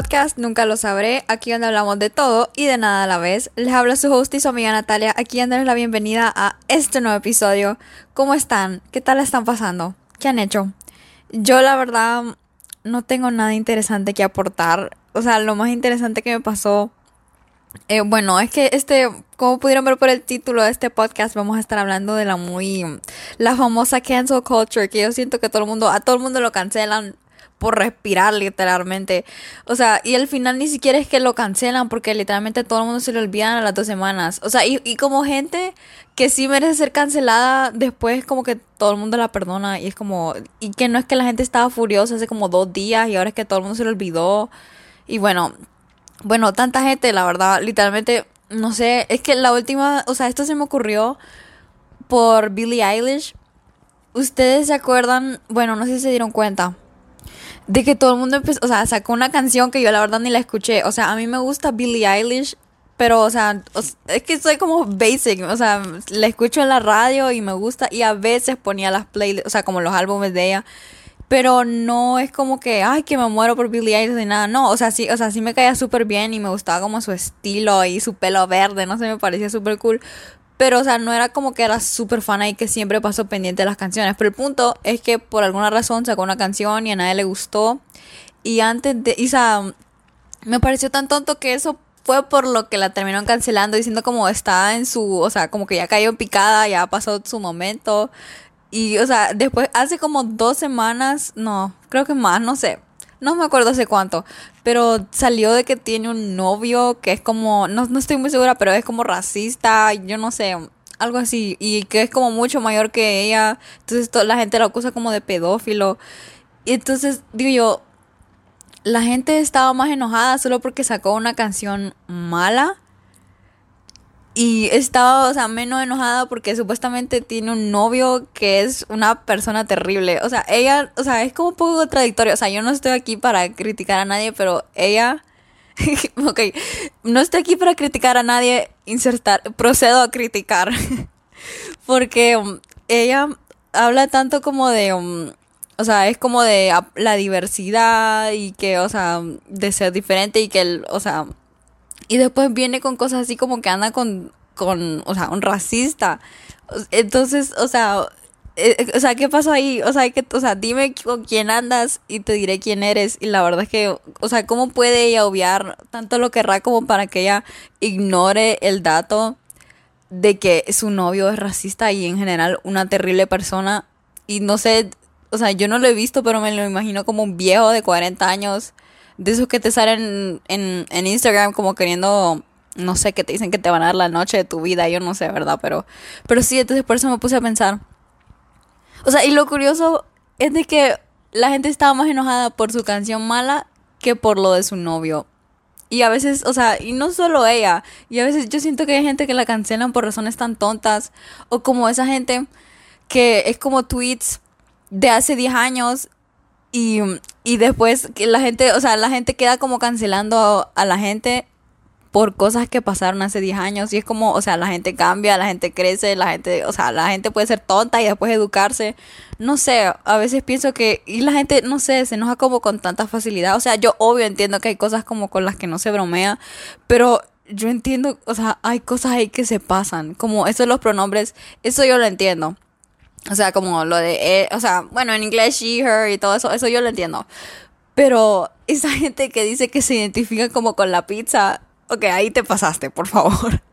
podcast Nunca lo sabré, aquí donde hablamos de todo y de nada a la vez. Les habla su host y su amiga Natalia, aquí dándoles la bienvenida a este nuevo episodio. ¿Cómo están? ¿Qué tal están pasando? ¿Qué han hecho? Yo la verdad no tengo nada interesante que aportar. O sea, lo más interesante que me pasó... Eh, bueno, es que este, como pudieron ver por el título de este podcast, vamos a estar hablando de la muy, la famosa cancel culture, que yo siento que todo el mundo, a todo el mundo lo cancelan por respirar literalmente. O sea, y al final ni siquiera es que lo cancelan porque literalmente todo el mundo se lo olvidan a las dos semanas. O sea, y, y como gente que sí merece ser cancelada, después como que todo el mundo la perdona y es como... Y que no es que la gente estaba furiosa hace como dos días y ahora es que todo el mundo se lo olvidó. Y bueno, bueno, tanta gente, la verdad, literalmente, no sé, es que la última, o sea, esto se me ocurrió por Billie Eilish. ¿Ustedes se acuerdan? Bueno, no sé si se dieron cuenta de que todo el mundo empezó, o sea, sacó una canción que yo la verdad ni la escuché. O sea, a mí me gusta Billie Eilish, pero, o sea, es que soy como basic, o sea, la escucho en la radio y me gusta y a veces ponía las playlists, o sea, como los álbumes de ella. Pero no es como que, ay, que me muero por Billie Eilish ni nada. No, o sea, sí, o sea, sí me caía súper bien y me gustaba como su estilo y su pelo verde, no sé, me parecía súper cool. Pero, o sea, no era como que era súper fan y que siempre pasó pendiente de las canciones. Pero el punto es que por alguna razón sacó una canción y a nadie le gustó. Y antes de. Y, o sea, me pareció tan tonto que eso fue por lo que la terminaron cancelando, diciendo como está en su. O sea, como que ya cayó picada, ya pasó su momento. Y, o sea, después, hace como dos semanas, no, creo que más, no sé no me acuerdo hace cuánto, pero salió de que tiene un novio que es como, no, no estoy muy segura, pero es como racista, yo no sé, algo así, y que es como mucho mayor que ella, entonces la gente lo acusa como de pedófilo, y entonces digo yo, la gente estaba más enojada solo porque sacó una canción mala y estaba, o sea, menos enojada porque supuestamente tiene un novio que es una persona terrible. O sea, ella, o sea, es como un poco contradictorio. O sea, yo no estoy aquí para criticar a nadie, pero ella... ok, no estoy aquí para criticar a nadie, insertar, procedo a criticar. porque um, ella habla tanto como de... Um, o sea, es como de la diversidad y que, o sea, de ser diferente y que, el, o sea, y después viene con cosas así como que anda con, con o sea, un racista. Entonces, o sea, eh, eh, o sea, ¿qué pasó ahí? O sea, que, o sea, dime con quién andas y te diré quién eres. Y la verdad es que, o sea, ¿cómo puede ella obviar tanto lo querrá como para que ella ignore el dato de que su novio es racista y en general una terrible persona? Y no sé, o sea, yo no lo he visto, pero me lo imagino como un viejo de 40 años de esos que te salen en, en Instagram como queriendo no sé, que te dicen que te van a dar la noche de tu vida, yo no sé, ¿verdad? Pero, pero sí, entonces por eso me puse a pensar. O sea, y lo curioso es de que la gente estaba más enojada por su canción mala que por lo de su novio. Y a veces, o sea, y no solo ella, y a veces yo siento que hay gente que la cancelan por razones tan tontas, o como esa gente que es como tweets de hace 10 años y, y después que la gente, o sea, la gente queda como cancelando a, la gente por cosas que pasaron hace 10 años y es como, o sea, la gente cambia, la gente crece, la gente, o sea, la gente puede ser tonta y después educarse. No sé, a veces pienso que y la gente, no sé, se enoja como con tanta facilidad. O sea, yo obvio entiendo que hay cosas como con las que no se bromea, pero yo entiendo, o sea, hay cosas ahí que se pasan, como eso de los pronombres, eso yo lo entiendo. O sea, como lo de, eh, o sea, bueno, en inglés she, her y todo eso, eso yo lo entiendo. Pero esa gente que dice que se identifica como con la pizza, ok, ahí te pasaste, por favor.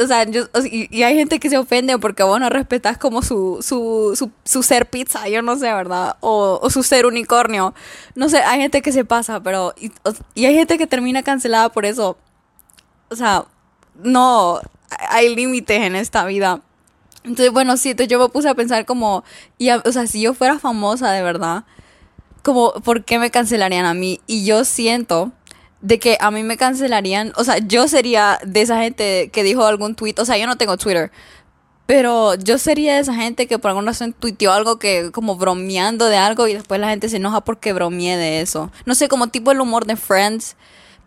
O, sea, yo, y, hay gente que se ofende porque vos no respetas como su, su, su, su ser pizza, yo no sé, ¿verdad? O, o, su ser unicornio. No sé, hay gente que se pasa, pero... Y, y hay gente que termina cancelada por eso. O sea, no, hay límites en esta vida. Entonces, bueno, sí, entonces yo me puse a pensar como, y o sea, si yo fuera famosa de verdad, como, ¿por qué me cancelarían a mí? Y yo siento de que a mí me cancelarían, o sea, yo sería de esa gente que dijo algún tweet, o sea, yo no tengo Twitter, pero yo sería de esa gente que por alguna razón tuiteó algo que como bromeando de algo y después la gente se enoja porque bromeé de eso. No sé, como tipo el humor de Friends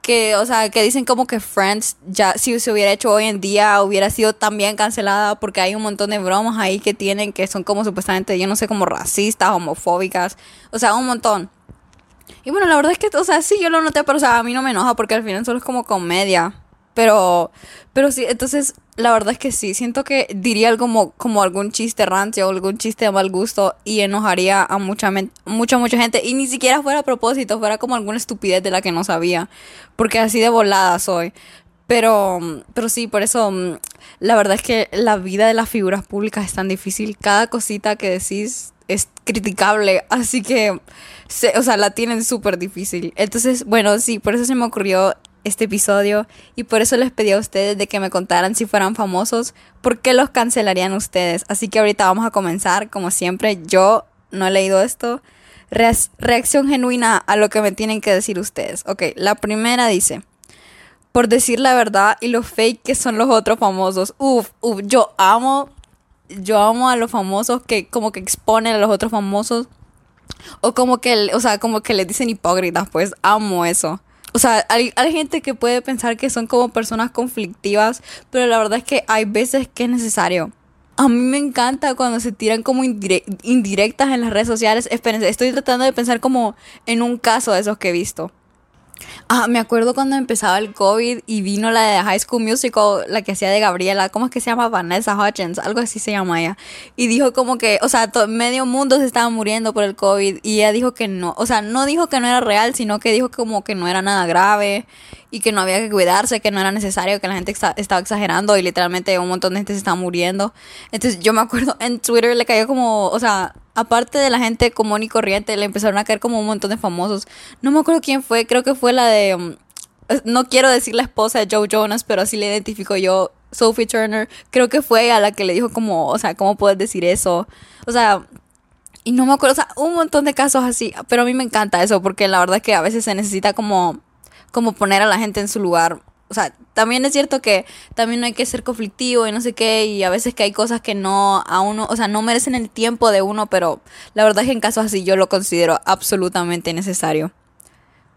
que, o sea, que dicen como que Friends ya si se hubiera hecho hoy en día hubiera sido también cancelada porque hay un montón de bromas ahí que tienen que son como supuestamente, yo no sé, como racistas, homofóbicas, o sea, un montón. Y bueno, la verdad es que, o sea, sí, yo lo noté, pero o sea, a mí no me enoja porque al final solo es como comedia. Pero, pero sí, entonces, la verdad es que sí, siento que diría algo como, como algún chiste rancio o algún chiste de mal gusto y enojaría a mucha, mucha, mucha gente. Y ni siquiera fuera a propósito, fuera como alguna estupidez de la que no sabía. Porque así de volada soy. Pero, pero sí, por eso, mm, la verdad es que la vida de las figuras públicas es tan difícil. Cada cosita que decís es criticable. Así que, o sea, la tienen súper difícil. Entonces, bueno, sí, por eso se me ocurrió este episodio y por eso les pedí a ustedes de que me contaran si fueran famosos, ¿por qué los cancelarían ustedes? Así que ahorita vamos a comenzar, como siempre, yo no he leído esto. reacción genuina a lo que me tienen que decir ustedes. Ok, la primera dice, por decir la verdad y lo fake que son los otros famosos. Uf, uf, yo amo, yo amo a los famosos que como que exponen a los otros famosos. O como que, o sea, como que les dicen hipócritas, pues amo eso. O sea, hay, gente que puede pensar que son como personas conflictivas, pero la verdad es que hay veces que es necesario. A mí me encanta cuando se tiran como indirectas en las redes sociales. Espérense, estoy tratando de pensar como en un caso de esos que he visto. Ah, me acuerdo cuando empezaba el COVID y vino la de High School Musical, la que hacía de Gabriela, ¿cómo es que se llama? Vanessa Hutchins, algo así se llama ella. Y dijo como que, o sea, medio mundo se estaba muriendo por el COVID y ella dijo que no, o sea, no dijo que no era real, sino que dijo como que no era nada grave y que no había que cuidarse, que no era necesario, que la gente estaba exagerando y literalmente un montón de gente se estaba muriendo. Entonces yo me acuerdo en Twitter le cayó como, o sea, aparte de la gente común y corriente, le empezaron a caer como un montón de famosos. No me acuerdo quién fue, creo que fue la de, um, no quiero decir la esposa de Joe Jonas, pero así le identifico yo, Sophie Turner. Creo que fue a la que le dijo como, o sea, ¿cómo puedes decir eso? O sea, y no me acuerdo, o sea, un montón de casos así, pero a mí me encanta eso porque la verdad es que a veces se necesita como como poner a la gente en su lugar. O sea, también es cierto que también no hay que ser conflictivo y no sé qué, y a veces que hay cosas que no a uno, o sea, no merecen el tiempo de uno, pero la verdad es que en casos así yo lo considero absolutamente necesario.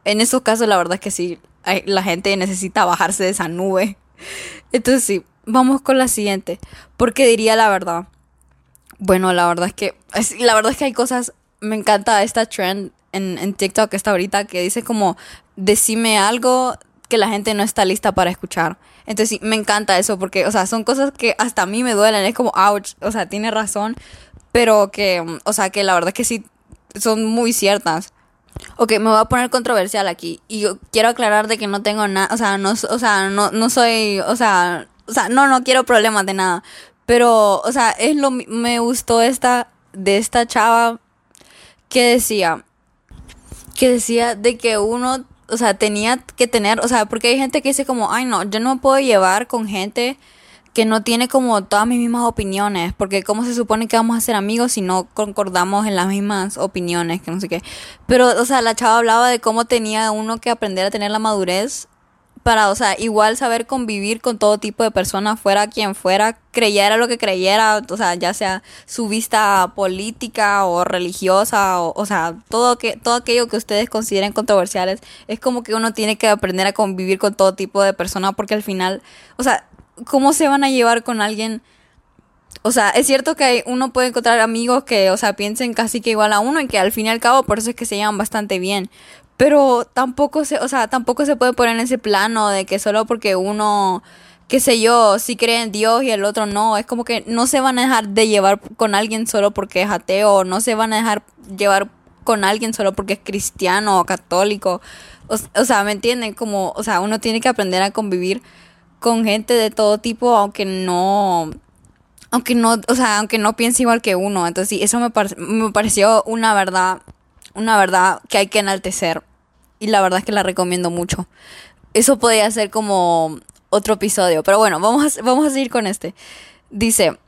En esos casos la verdad es que sí, la gente necesita bajarse de esa nube. Entonces sí, vamos con la siguiente. Porque diría la verdad. Bueno, la verdad es que, la verdad es que hay cosas, me encanta esta trend en, en TikTok que está ahorita que dice como decime algo que la gente no está lista para escuchar. Entonces sí, me encanta eso porque, o sea, son cosas que hasta a mí me duelen, es como, ouch, o sea, tiene razón, pero que, o sea, que la verdad que sí son muy ciertas. Ok, me voy a poner controversial aquí y yo quiero aclarar de que no tengo nada, o sea, no, o sea, no, no soy, o sea, o sea, no, no quiero problemas de nada, pero, o sea, es lo, me gustó esta, de esta chava que decía, que decía de que uno o sea, tenía que tener, o sea, porque hay gente que dice como, ay no, yo no me puedo llevar con gente que no tiene como todas mis mismas opiniones, porque cómo se supone que vamos a ser amigos si no concordamos en las mismas opiniones, que no sé qué. Pero, o sea, la chava hablaba de cómo tenía uno que aprender a tener la madurez para, o sea, igual saber convivir con todo tipo de personas, fuera quien fuera, creyera lo que creyera, o sea, ya sea su vista política o religiosa, o, sea, todo, que, todo aquello que ustedes consideren controversiales, es como que uno tiene que aprender a convivir con todo tipo de personas, porque al final, o sea, ¿cómo se van a llevar con alguien? O sea, es cierto que uno puede encontrar amigos que, o sea, piensen casi que igual a uno y que al fin y al cabo por eso es que se llevan bastante bien. Pero tampoco se, o sea, tampoco se puede poner en ese plano de que solo porque uno, qué sé yo, sí cree en Dios y el otro no, es como que no se van a dejar de llevar con alguien solo porque es ateo, no se van a dejar llevar con alguien solo porque es cristiano o católico. O, sea, ¿me entienden? Como, o sea, uno tiene que aprender a convivir con gente de todo tipo, aunque no, aunque no, o sea, aunque no piense igual que uno. Entonces, sí, eso me, me pareció una verdad una verdad que hay que enaltecer y la verdad es que la recomiendo mucho. Eso podría ser como otro episodio, pero bueno, vamos a, vamos a seguir con este. Dice,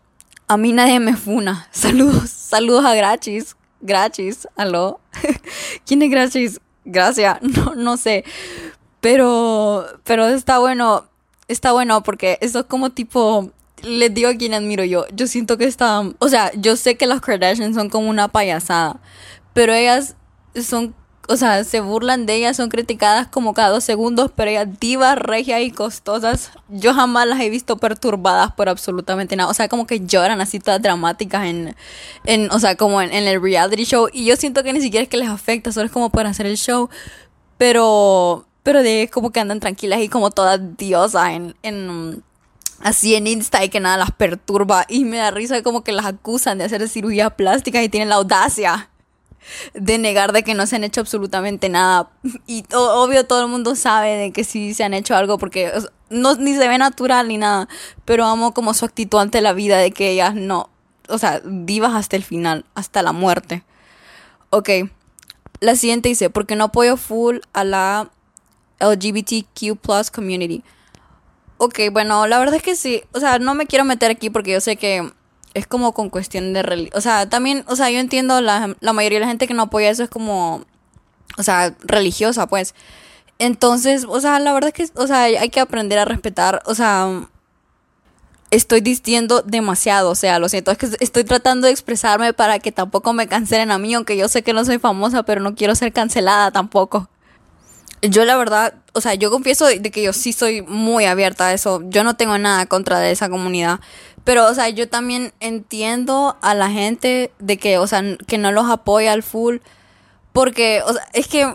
a mí nadie me funa. Saludos, saludos a Grachis. Grachis, aló. ¿Quién es Grachis? Gracias, no, no sé. Pero, pero está bueno, está bueno porque eso es como tipo, les digo a quien admiro yo. Yo siento que está, o sea, yo sé que las Kardashians son como una payasada, pero ellas son, o sea, se burlan de ellas, son criticadas como cada dos segundos, pero ellas divas, regias y costosas, yo jamás las he visto perturbadas por absolutamente nada. O sea, como que lloran así todas dramáticas en, en o sea, como en, el reality show. Y yo siento que ni siquiera es que les afecta, solo es como para hacer el show. Pero, pero de como que andan tranquilas y como todas diosas en, en así en Insta y que nada las perturba y me da risa como que las acusan de hacer cirugía plástica y tienen la audacia de negar de que no se han hecho absolutamente nada. Y obvio todo el mundo sabe de que sí se han hecho algo porque no ni se ve natural ni nada. Pero amo como su actitud ante la vida de que ellas no o sea vivas hasta el final hasta la muerte. Ok la siguiente dice porque no apoyo full a la LGBTQ plus community Ok, bueno, la verdad es que sí. O sea, no me quiero meter aquí porque yo sé que es como con cuestión de religión. O sea, también, o sea, yo entiendo la, la mayoría de la gente que no apoya eso es como, o sea, religiosa, pues. Entonces, o sea, la verdad es que, o sea, hay que aprender a respetar, o sea, estoy diciendo demasiado, o sea, lo siento, es que estoy tratando de expresarme para que tampoco me cancelen a mí, aunque yo sé que no soy famosa, pero no quiero ser cancelada tampoco yo la verdad, o sea, yo confieso de que yo sí soy muy abierta a eso. Yo no tengo nada contra de esa comunidad. Pero, o sea, yo también entiendo a la gente de que, o sea, que no los apoya al full. Porque, o sea, es que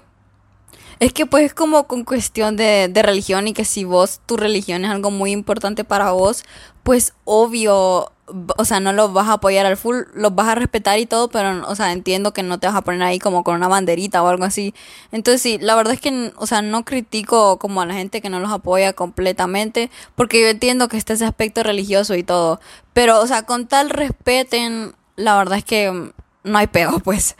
es que pues como con cuestión de, de, religión y que si vos, tu religión es algo muy importante para vos, pues obvio, o sea, no los vas a apoyar al full, los vas a respetar y todo, pero, o sea, entiendo que no te vas a poner ahí como con una banderita o algo así. Entonces sí, la verdad es que, o sea, no critico como a la gente que no los apoya completamente, porque yo entiendo que está ese aspecto religioso y todo, pero, o sea, con tal respeten, la verdad es que no hay pego, pues.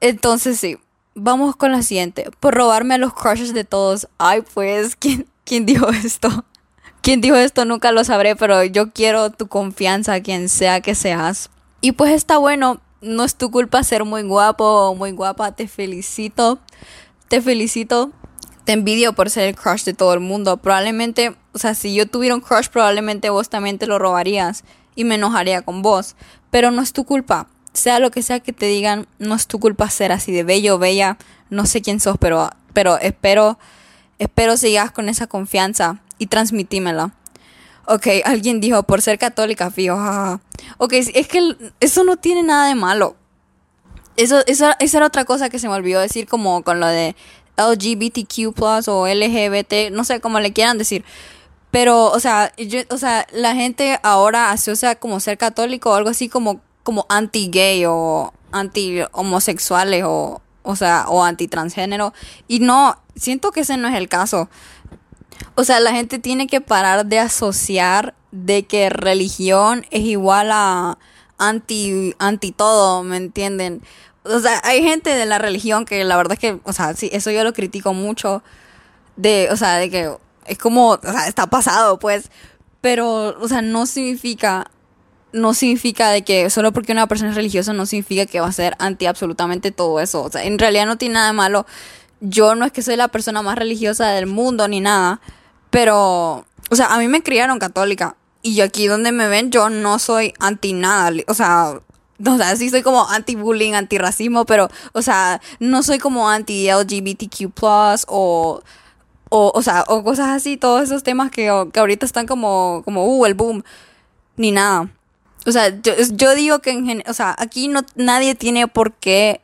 Entonces sí. Vamos con la siguiente. Por robarme a los crushes de todos. Ay, pues, ¿quién, quién dijo esto? ¿Quién dijo esto? Nunca lo sabré, pero yo quiero tu confianza, quien sea que seas. Y pues está bueno, no es tu culpa ser muy guapo o muy guapa, te felicito. Te felicito. Te envidio por ser el crush de todo el mundo. Probablemente, o sea, si yo tuviera un crush, probablemente vos también te lo robarías y me enojaría con vos. Pero no es tu culpa sea lo que sea que te digan, no es tu culpa ser así de bello bella, no sé quién sos, pero, pero espero, espero sigas con esa confianza y transmitímela. Ok, alguien dijo, por ser católica, fijo, Ok, es que eso no tiene nada de malo. Eso, esa era otra cosa que se me olvidó decir como con lo de LGBTQ o LGBT, no sé cómo le quieran decir. Pero, o sea, o sea, la gente ahora asocia como ser católico o algo así como como anti-gay o anti-homosexuales o, o sea, o anti-transgénero. Y no, siento que ese no es el caso. O sea, la gente tiene que parar de asociar de que religión es igual a anti, anti todo, ¿me entienden? O sea, hay gente de la religión que la verdad es que, o sea, sí, eso yo lo critico mucho. De, o sea, de que es como, o sea, está pasado, pues. Pero, o sea, no significa no significa de que solo porque una persona es religiosa no significa que va a ser anti absolutamente todo eso. O sea, en realidad no tiene nada de malo. Yo no es que soy la persona más religiosa del mundo ni nada, pero, o sea, a mí me criaron católica y yo aquí donde me ven yo no soy anti nada, o sea, o sea, sí soy como anti-bullying, anti-racismo, pero, o sea, no soy como anti-LGBTQ+, o, o, o sea, o cosas así, todos esos temas que, que ahorita están como, como, uh, el boom, ni nada. O sea, yo, yo digo que en o sea, aquí no nadie tiene por qué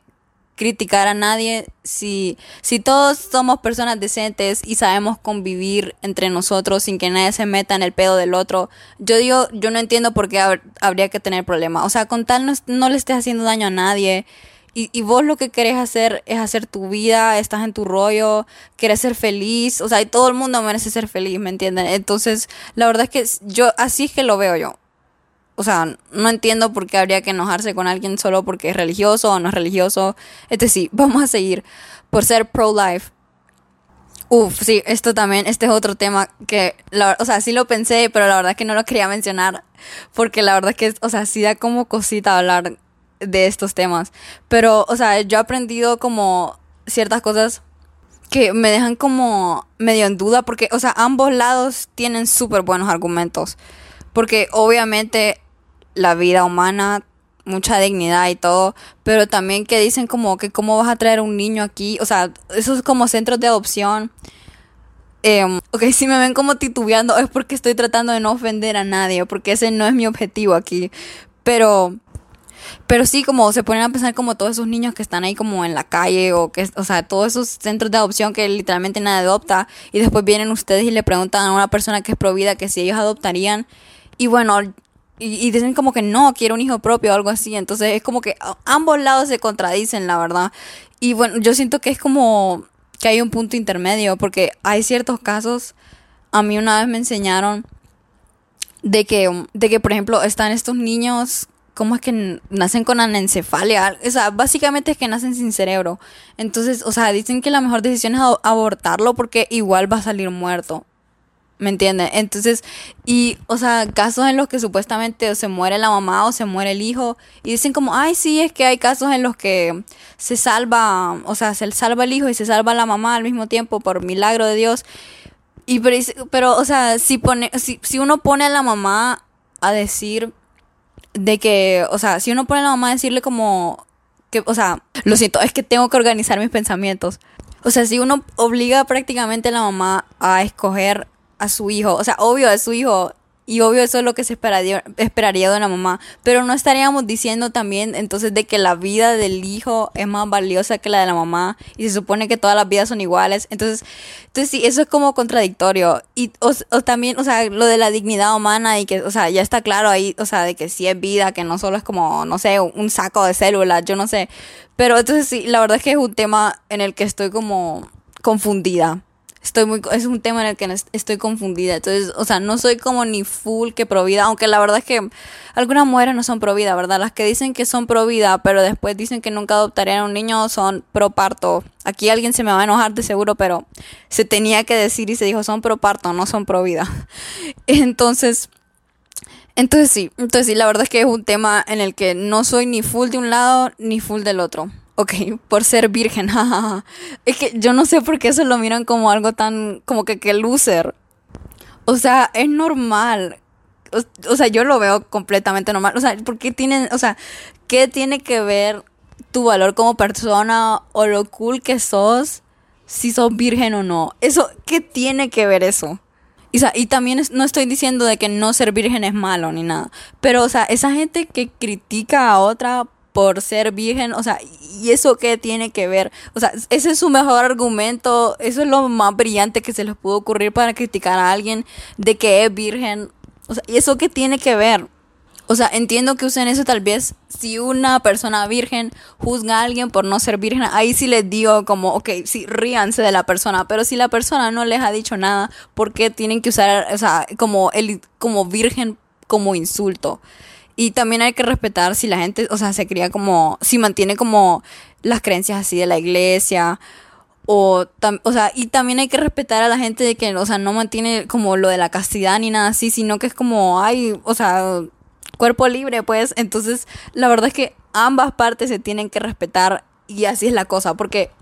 criticar a nadie si, si todos somos personas decentes y sabemos convivir entre nosotros sin que nadie se meta en el pedo del otro. Yo digo, yo no entiendo por qué habría que tener problema. O sea, con tal no, no le estés haciendo daño a nadie. Y, y, vos lo que querés hacer es hacer tu vida, estás en tu rollo, quieres ser feliz, o sea, y todo el mundo merece ser feliz, ¿me entienden? Entonces, la verdad es que yo, así es que lo veo yo o sea, no entiendo por qué habría que enojarse con alguien solo porque es religioso o no es religioso. Este sí, vamos a seguir por ser pro-life. Uf, sí, esto también, este es otro tema que, o sea, sí lo pensé, pero la verdad es que no lo quería mencionar, porque la verdad es que, o sea, sí da como cosita hablar de estos temas. Pero, o sea, yo he aprendido como ciertas cosas que me dejan como medio en duda, porque, o sea, ambos lados tienen súper buenos argumentos. Porque obviamente la vida humana, mucha dignidad y todo, pero también que dicen como que cómo vas a traer un niño aquí, o sea, esos como centros de adopción. Eh, ok, si me ven como titubeando es porque estoy tratando de no ofender a nadie, porque ese no es mi objetivo aquí, pero pero sí, como se ponen a pensar como todos esos niños que están ahí como en la calle o que, o sea, todos esos centros de adopción que literalmente nadie adopta y después vienen ustedes y le preguntan a una persona que es provida que si ellos adoptarían y bueno, y, dicen como que no, quiero un hijo propio o algo así, entonces es como que ambos lados se contradicen, la verdad. Y bueno, yo siento que es como que hay un punto intermedio porque hay ciertos casos, a mí una vez me enseñaron de que, de que por ejemplo, están estos niños ¿cómo es que nacen con anencefalia? O sea, básicamente es que nacen sin cerebro. Entonces, o sea, dicen que la mejor decisión es abortarlo porque igual va a salir muerto. ¿Me entiendes? Entonces, y, o sea, casos en los que supuestamente se muere la mamá o se muere el hijo, y dicen como, ay, sí, es que hay casos en los que se salva, o sea, se salva el hijo y se salva la mamá al mismo tiempo por milagro de Dios. Y pero, pero o sea, si, pone, si, si uno pone a la mamá a decir de que, o sea, si uno pone a la mamá a decirle como que, o sea, lo siento, es que tengo que organizar mis pensamientos. O sea, si uno obliga prácticamente a la mamá a escoger a su hijo, o sea, obvio a su hijo y obvio eso es lo que se esperaría, esperaría de una mamá. Pero no estaríamos diciendo también entonces de que la vida del hijo es más valiosa que la de la mamá. Y se supone que todas las vidas son iguales. Entonces, entonces sí, eso es como contradictorio. Y o, también, o sea, lo de la dignidad humana y que, o sea, ya está claro ahí, o sea, de que sí es vida, que no solo es como, no sé, un saco de células, yo no sé. Pero entonces sí, la verdad es que es un tema en el que estoy como confundida estoy muy es un tema en el que estoy confundida. Entonces o sea no soy como ni full que provida aunque la verdad es que algunas mujeres no son provida verdad las que dicen que son provida pero después dicen que nunca adoptarían a un niño son pro parto. Aquí alguien se me va a enojar de seguro pero se tenía que decir y se dijo son pro parto no son provida entonces entonces sí entonces sí la verdad es que es un tema en el que no soy ni full de un lado ni full del otro Ok, por ser virgen. es que yo no sé por qué eso lo miran como algo tan, como que que loser. O sea, es normal. O, sea, yo lo veo completamente normal. O sea, ¿por qué tienen, o sea, qué tiene que ver tu valor como persona o lo cool que sos si sos virgen o no? Eso, ¿qué tiene que ver eso? Y, y también no estoy diciendo de que no ser virgen es malo ni nada. Pero, o sea, esa gente que critica a otra por ser virgen, o sea, ¿y eso qué tiene que ver? O sea, ese es su mejor argumento, eso es lo más brillante que se les pudo ocurrir para criticar a alguien de que es virgen. O sea, ¿y eso qué tiene que ver? O sea, entiendo que usen eso tal vez si una persona virgen juzga a alguien por no ser virgen, ahí sí les digo como, ok, sí, ríanse de la persona, pero si la persona no les ha dicho nada, ¿por qué tienen que usar, o sea, como, el, como virgen como insulto? Y también hay que respetar si la gente, o sea, se cría como, si mantiene como las creencias así de la iglesia. O, o sea, y también hay que respetar a la gente de que, o sea, no mantiene como lo de la castidad ni nada así, sino que es como, ay, o sea, cuerpo libre, pues. Entonces, la verdad es que ambas partes se tienen que respetar y así es la cosa, porque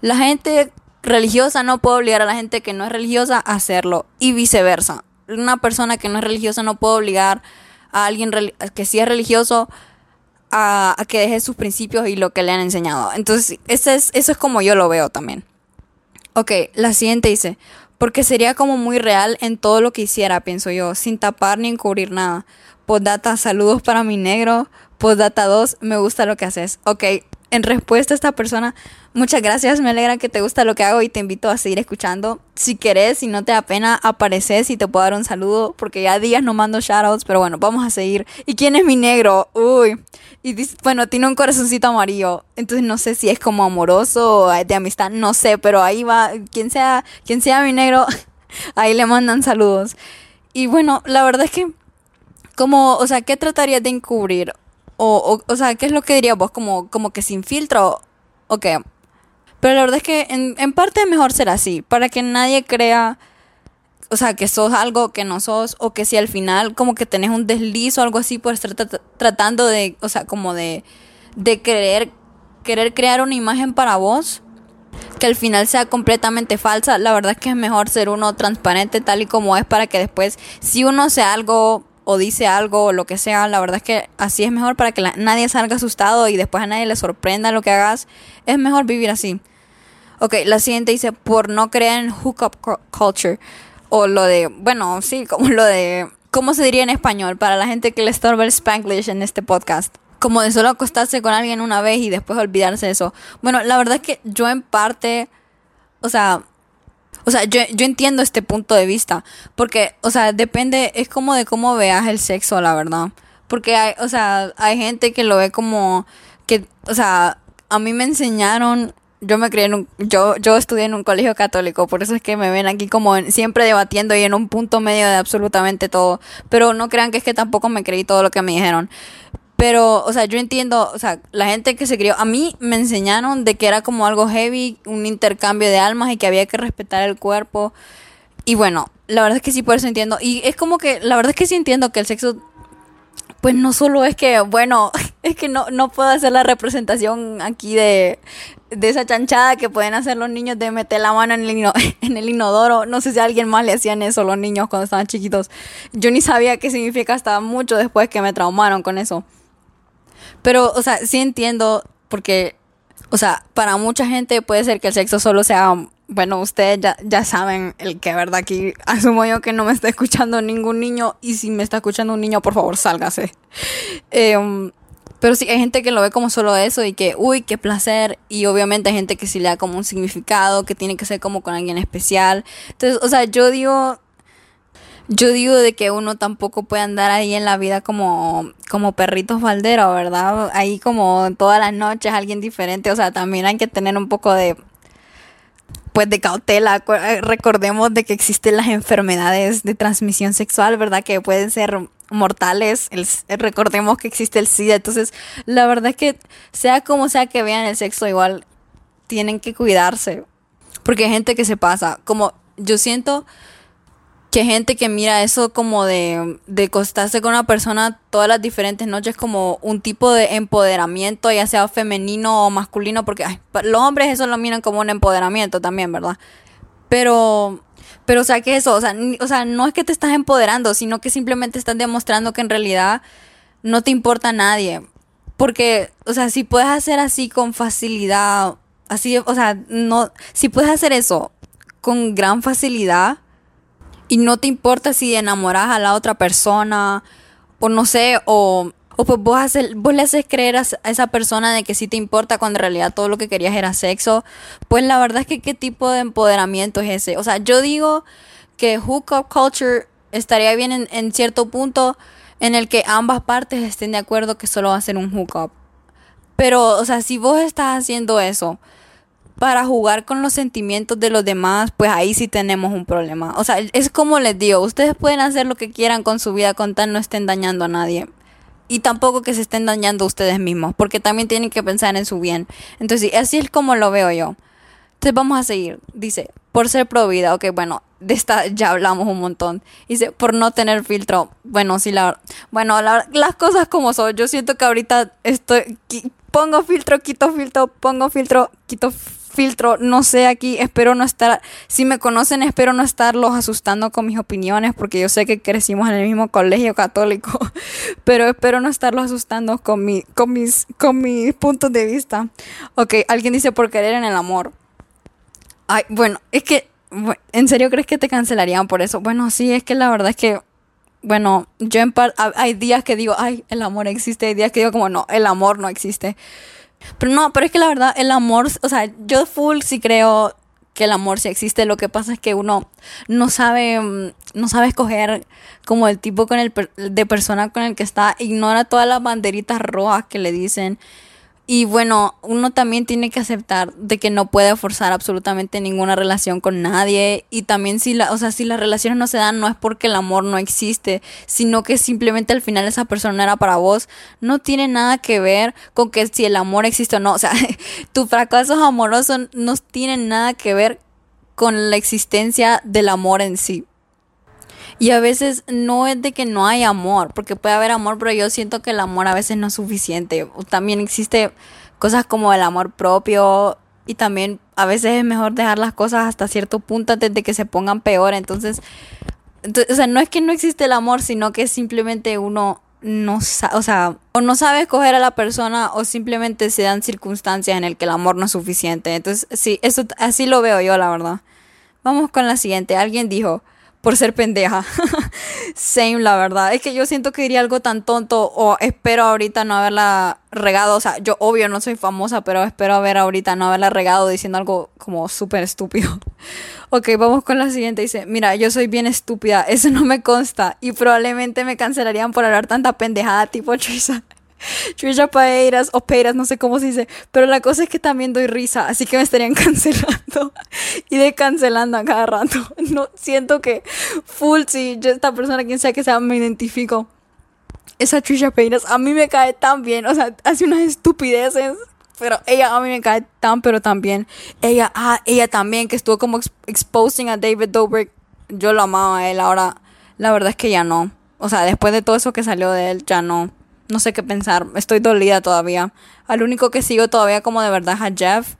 la gente religiosa no puede obligar a la gente que no es religiosa a hacerlo y viceversa. Una persona que no es religiosa no puede obligar a alguien que sí es religioso a, que deje sus principios y lo que le han enseñado. Entonces, eso es, eso es como yo lo veo también. Ok, la siguiente dice, porque sería como muy real en todo lo que hiciera, pienso yo, sin tapar ni encubrir nada. Postdata, saludos para mi negro. Postdata 2, me gusta lo que haces. Ok, en respuesta a esta persona, muchas gracias, me alegra que te gusta lo que hago y te invito a seguir escuchando. Si querés, si no te da pena, apareces y te puedo dar un saludo, porque ya días no mando shoutouts, pero bueno, vamos a seguir. ¿Y quién es mi negro? Uy, y bueno, tiene un corazoncito amarillo, entonces no sé si es como amoroso o de amistad, no sé, pero ahí va, quien sea, quien sea mi negro, ahí le mandan saludos. Y bueno, la verdad es que, como, o sea, ¿qué tratarías de encubrir? O, o, o sea, ¿qué es lo que dirías vos? Como, como que sin filtro. Ok. Pero la verdad es que en, en parte es mejor ser así. Para que nadie crea, o sea, que sos algo que no sos. O que si al final como que tenés un desliz o algo así por estar tratando de, o sea, como de, de querer, querer crear una imagen para vos. Que al final sea completamente falsa. La verdad es que es mejor ser uno transparente tal y como es para que después, si uno sea algo o dice algo o lo que sea, la verdad es que así es mejor para que nadie salga asustado y después a nadie le sorprenda lo que hagas. Es mejor vivir así. Ok, la siguiente dice, por no creer en hookup culture. O lo de, bueno, sí, como lo de, ¿cómo se diría en español? Para la gente que le estorba el spanglish en este podcast. Como de solo acostarse con alguien una vez y después olvidarse de eso. Bueno, la verdad es que yo en parte, o sea, o sea, yo, yo entiendo este punto de vista, porque, o sea, depende, es como de cómo veas el sexo, la verdad. Porque hay, o sea, hay gente que lo ve como que, o sea, a mí me enseñaron, yo me crié en un, yo, yo estudié en un colegio católico, por eso es que me ven aquí como siempre debatiendo y en un punto medio de absolutamente todo. Pero no crean que es que tampoco me creí todo lo que me dijeron. Pero, o sea, yo entiendo, o sea, la gente que se crió, a mí me enseñaron de que era como algo heavy, un intercambio de almas y que había que respetar el cuerpo. Y bueno, la verdad es que sí, por eso entiendo. Y es como que, la verdad es que sí entiendo que el sexo, pues no solo es que, bueno, es que no, no puedo hacer la representación aquí de, de esa chanchada que pueden hacer los niños de meter la mano en el, en el inodoro. No sé si a alguien más le hacían eso los niños cuando estaban chiquitos. Yo ni sabía qué significa hasta mucho después que me traumaron con eso. Pero, o sea, sí entiendo porque, o sea, para mucha gente puede ser que el sexo solo sea, bueno, ustedes ya, ya saben el que, ¿verdad? Aquí asumo yo que no me está escuchando ningún niño y si me está escuchando un niño, por favor, sálgase. Em, pero sí, hay gente que lo ve como solo eso y que, uy, qué placer. Y obviamente hay gente que sí le da como un significado, que tiene que ser como con alguien especial. Entonces, o sea, yo digo, yo digo de que uno tampoco puede andar ahí en la vida como, como perritos balderos, ¿verdad? Ahí como todas las noches alguien diferente, o sea, también hay que tener un poco de pues de cautela. Eh, recordemos de que existen las enfermedades de transmisión sexual, ¿verdad? Que pueden ser mortales. recordemos que existe el SIDA. Entonces, la verdad es que sea como sea que vean el sexo, igual tienen que cuidarse. Porque hay gente que se pasa. Como yo siento que gente que mira eso como de, de acostarse con una persona todas las diferentes noches como un tipo de empoderamiento, ya sea femenino o masculino, porque los hombres eso lo miran como un empoderamiento también, ¿verdad? Pero, pero o sea, ¿qué es eso? O sea, o sea, no es que te estás empoderando, sino que simplemente estás demostrando que en realidad no te importa a nadie. Porque, o sea, si puedes hacer así con facilidad, así, o sea, no, si puedes hacer eso con gran facilidad, y no te importa si enamoras a la otra persona o no sé, o, o pues vos, vos le haces creer a, esa persona de que sí te importa cuando en realidad todo lo que querías era sexo, pues la verdad es que qué tipo de empoderamiento es ese. O sea, yo digo que hookup culture estaría bien en, en cierto punto en el que ambas partes estén de acuerdo que solo va a ser un hookup. Pero, o sea, si vos estás haciendo eso, para jugar con los sentimientos de los demás, pues ahí sí tenemos un problema. O sea, es como les digo, ustedes pueden hacer lo que quieran con su vida con tal no estén dañando a nadie. Y tampoco que se estén dañando ustedes mismos, porque también tienen que pensar en su bien. Entonces, así es como lo veo yo. Entonces, vamos a seguir. Dice, por ser pro vida, ok, bueno, de esta ya hablamos un montón. Dice, por no tener filtro. Bueno, sí, la Bueno, las cosas como son. Yo siento que ahorita estoy. Pongo filtro, quito filtro, pongo filtro, quito filtro filtro, no sé aquí, espero no estar, si me conocen, espero no estarlos asustando con mis opiniones, porque yo sé que crecimos en el mismo colegio católico, pero espero no estarlos asustando con, mi, con, mis, con mis puntos de vista. Ok, alguien dice por querer en el amor. Ay, bueno, es que, ¿en serio crees que te cancelarían por eso? Bueno, sí, es que la verdad es que bueno, yo en par, hay días que digo, ay, el amor existe, hay días que digo como, no, el amor no existe. Pero no, pero es que la verdad, el amor, o sea, yo full sí creo que el amor sí existe. Lo que pasa es que uno no sabe, mm, no sabe escoger como el tipo con el de persona con el que está. Ignora todas las banderitas rojas que le dicen. Y bueno, uno también tiene que aceptar de que no puede forzar absolutamente ninguna relación con nadie. Y también si la, o sea, si las relaciones no se dan, no es porque el amor no existe, sino que simplemente al final esa persona era para vos. No tiene nada que ver con que si el amor existe o no. O sea, tus fracasos amorosos no tienen nada que ver con la existencia del amor en sí. Y a veces no es de que no hay amor, porque puede haber amor, pero yo siento que el amor a veces no es suficiente. También existe cosas como el amor propio y también a veces es mejor dejar las cosas hasta cierto punto antes de que se pongan peor. Entonces, o sea, no es que no existe el amor, sino que simplemente uno no sabe, o sea, o no sabe escoger a la persona o simplemente se dan circunstancias en el que el amor no es suficiente. Entonces, sí, eso así lo veo yo, la verdad. Vamos con la siguiente. Alguien dijo, por ser pendeja. Same, la verdad. Es que yo siento que diría algo tan tonto o espero ahorita no haberla regado. O sea, yo obvio no soy famosa, pero espero haber ahorita no haberla regado diciendo algo como súper estúpido. ok, vamos con la siguiente. Dice, mira, yo soy bien estúpida. Eso no me consta. Y probablemente me cancelarían por hablar tanta pendejada tipo Trisha. Trisha Paeiras o Peiras, no sé cómo se dice. Pero la cosa es que también doy risa, así que me estarían cancelando y de cancelando a cada rato. No, siento que full, si yo esta persona, quien sea que sea, me identifico. Esa Trisha Peiras a mí me cae tan bien, o sea, hace unas estupideces. Pero ella a mí me cae tan, pero tan bien. Ella, ah, ella también, que estuvo como exposing a David Dobrik. Yo lo amaba a él, ahora la verdad es que ya no. O sea, después de todo eso que salió de él, ya no no sé qué pensar. Estoy dolida todavía. Al único que sigo todavía como de verdad es a Jeff.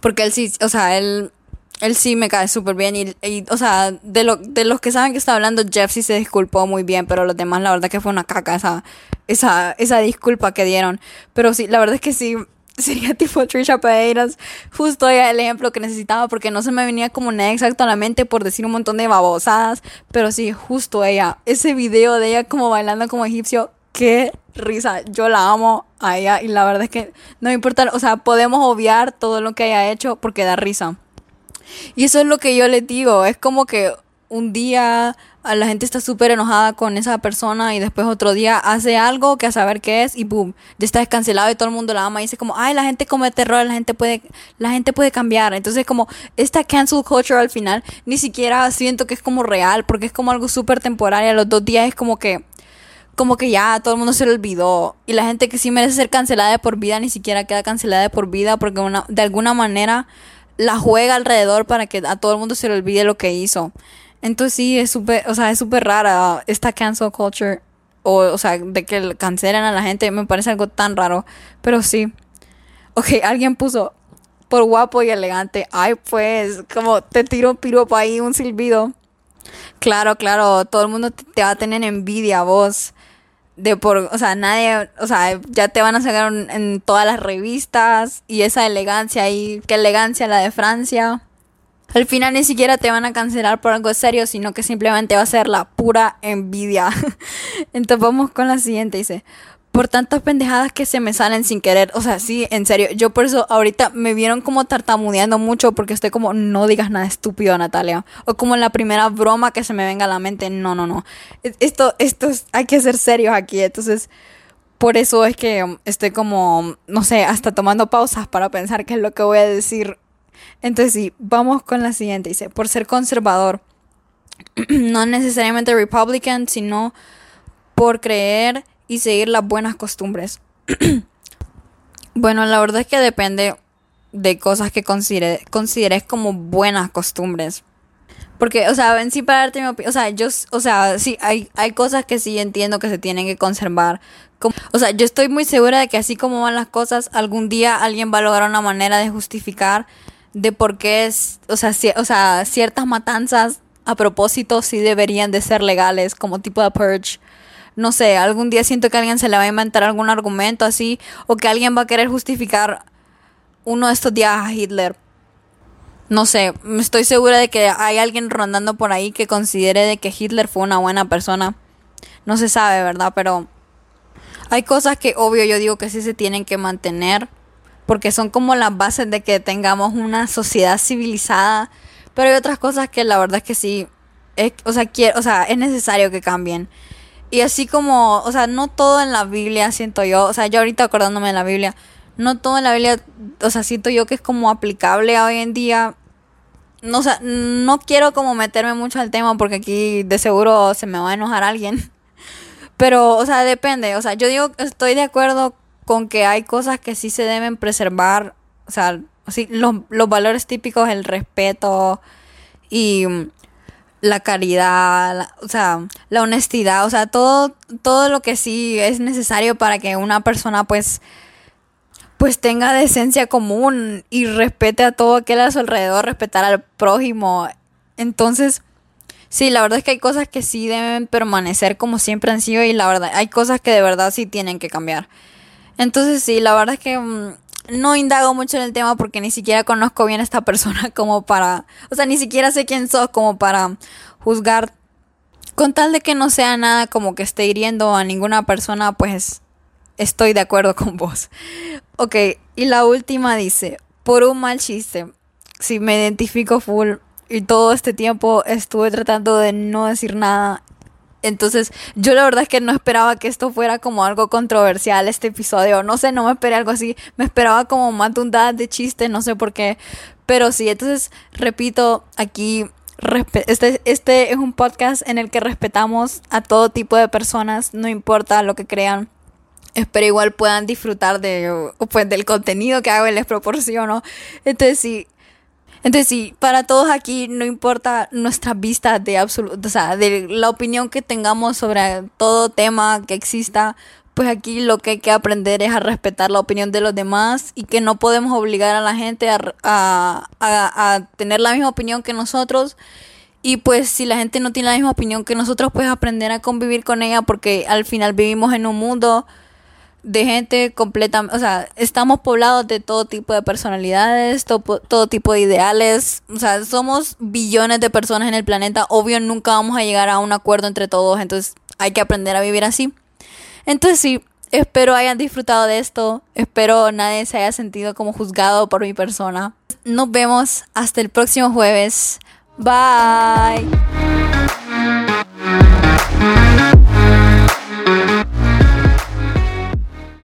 Porque él sí, o sea, él, él sí me cae súper bien. Y, o sea, de, lo, de los que saben que está hablando, Jeff sí se disculpó muy bien. Pero los demás, la verdad que fue una caca esa, esa, esa disculpa que dieron. Pero sí, la verdad es que sí. Sería tipo Trisha Peiras. Justo el ejemplo que necesitaba porque no se me venía como nada exacto a la mente por decir un montón de babosadas. Pero sí, justo ella. Ese video de ella como bailando como egipcio qué risa. Yo la amo a ella y la verdad es que no me importa, o sea, podemos obviar todo lo que haya hecho porque da risa. Y eso es lo que yo les digo, es como que un día la gente está súper enojada con esa persona y después otro día hace algo que a saber qué es y boom, ya está descancelado y todo el mundo la ama y dice como, ay, la gente comete errores, la gente puede, la gente puede cambiar. Entonces como esta cancel culture al final ni siquiera siento que es como real porque es como algo súper temporal y a los dos días es como que como que ya todo el mundo se lo olvidó. Y la gente que sí merece ser cancelada de por vida ni siquiera queda cancelada de por vida porque una, de alguna manera la juega alrededor para que a todo el mundo se le olvide lo que hizo. Entonces sí, es súper, o sea, es súper rara esta cancel culture. O, o sea, de que cancelen a la gente, me parece algo tan raro. Pero sí. Ok, alguien puso por guapo y elegante. Ay, pues, como te tiro un piropo ahí, un silbido. Claro, claro, todo el mundo te, va a tener envidia vos de por, o sea, nadie, o sea, ya te van a sacar en todas las revistas y esa elegancia ahí, qué elegancia la de Francia. Al final ni siquiera te van a cancelar por algo serio, sino que simplemente va a ser la pura envidia. Entonces vamos con la siguiente, dice, por tantas pendejadas que se me salen sin querer. O sea, sí, en serio. Yo por eso ahorita me vieron como tartamudeando mucho porque estoy como, no digas nada estúpido, Natalia. O como la primera broma que se me venga a la mente. No, no, no. Esto, esto, hay que ser serios aquí. Entonces, por eso es que estoy como, no sé, hasta tomando pausas para pensar qué es lo que voy a decir. Entonces, sí, vamos con la siguiente. Dice, por ser conservador. no necesariamente Republican, sino por creer y seguir las buenas costumbres. bueno, la verdad es que depende de cosas que considere, consideres como buenas costumbres. Porque, o sea, en sí para darte mi opinión, o sea, yo, o sea, sí, hay, hay cosas que sí entiendo que se tienen que conservar. Como, o sea, yo estoy muy segura de que así como van las cosas, algún día alguien va a lograr una manera de justificar de por qué es, o sea, o sea, ciertas matanzas a propósito sí deberían de ser legales, como tipo de purge no sé, algún día siento que alguien se le va a inventar algún argumento así, o que alguien va a querer justificar uno de estos días a Hitler. No sé, estoy segura de que hay alguien rondando por ahí que considere de que Hitler fue una buena persona. No se sabe, ¿verdad? Pero hay cosas que obvio yo digo que sí se tienen que mantener porque son como las bases de que tengamos una sociedad civilizada, pero hay otras cosas que la verdad es que sí o sea, o sea, es necesario que cambien. Y así como, o sea, no todo en la Biblia siento yo, o sea, yo ahorita acordándome de la Biblia, no todo en la Biblia, o sea, siento yo que es como aplicable hoy en día. No, o sea, no quiero como meterme mucho al tema porque aquí de seguro se me va a enojar alguien. Pero, o sea, depende. O sea, yo digo, estoy de acuerdo con que hay cosas que sí se deben preservar. O sea, así, los, los valores típicos, el respeto y la caridad, o sea, la honestidad, o sea, todo, todo lo que sí es necesario para que una persona pues, pues tenga decencia común y respete a todo aquel a su alrededor, respetar al prójimo. Entonces, Sí, la verdad es que hay cosas que sí deben permanecer como siempre han sido y la verdad hay cosas que de verdad sí tienen que cambiar. Entonces sí, la verdad es que mm, no indago mucho en el tema porque ni siquiera conozco bien a esta persona como para, o sea, ni siquiera sé quién sos como para juzgar con tal de que no sea nada como que esté hiriendo a ninguna persona, pues estoy de acuerdo con vos. Ok, y la última dice, por un mal chiste, si me identifico full y todo este tiempo estuve tratando de no decir nada. Entonces, yo la verdad es que no esperaba que esto fuera como algo controversial este episodio. No sé, no me esperé algo así. Me esperaba como más de de chiste, no sé por qué. Pero sí, entonces, repito, aquí este, este es un podcast en el que respetamos a todo tipo de personas, no importa lo que crean. Espero igual puedan disfrutar de, pues, del contenido que hago y les proporciono. Entonces sí, entonces sí, para todos aquí no importa nuestra vista de absoluto, o sea, de la opinión que tengamos sobre todo tema que exista, pues aquí lo que hay que aprender es a respetar la opinión de los demás y que no podemos obligar a la gente a, a, a, tener la misma opinión que nosotros. Y pues si la gente no tiene la misma opinión que nosotros, pues aprender a convivir con ella porque al final vivimos en un mundo de gente completamente, o sea, estamos poblados de todo tipo de personalidades, todo, todo tipo de ideales, o sea, somos billones de personas en el planeta, obvio nunca vamos a llegar a un acuerdo entre todos, entonces hay que aprender a vivir así. Entonces sí, espero hayan disfrutado de esto. Espero nadie se haya sentido como juzgado por mi persona. Nos vemos hasta el próximo jueves. Bye.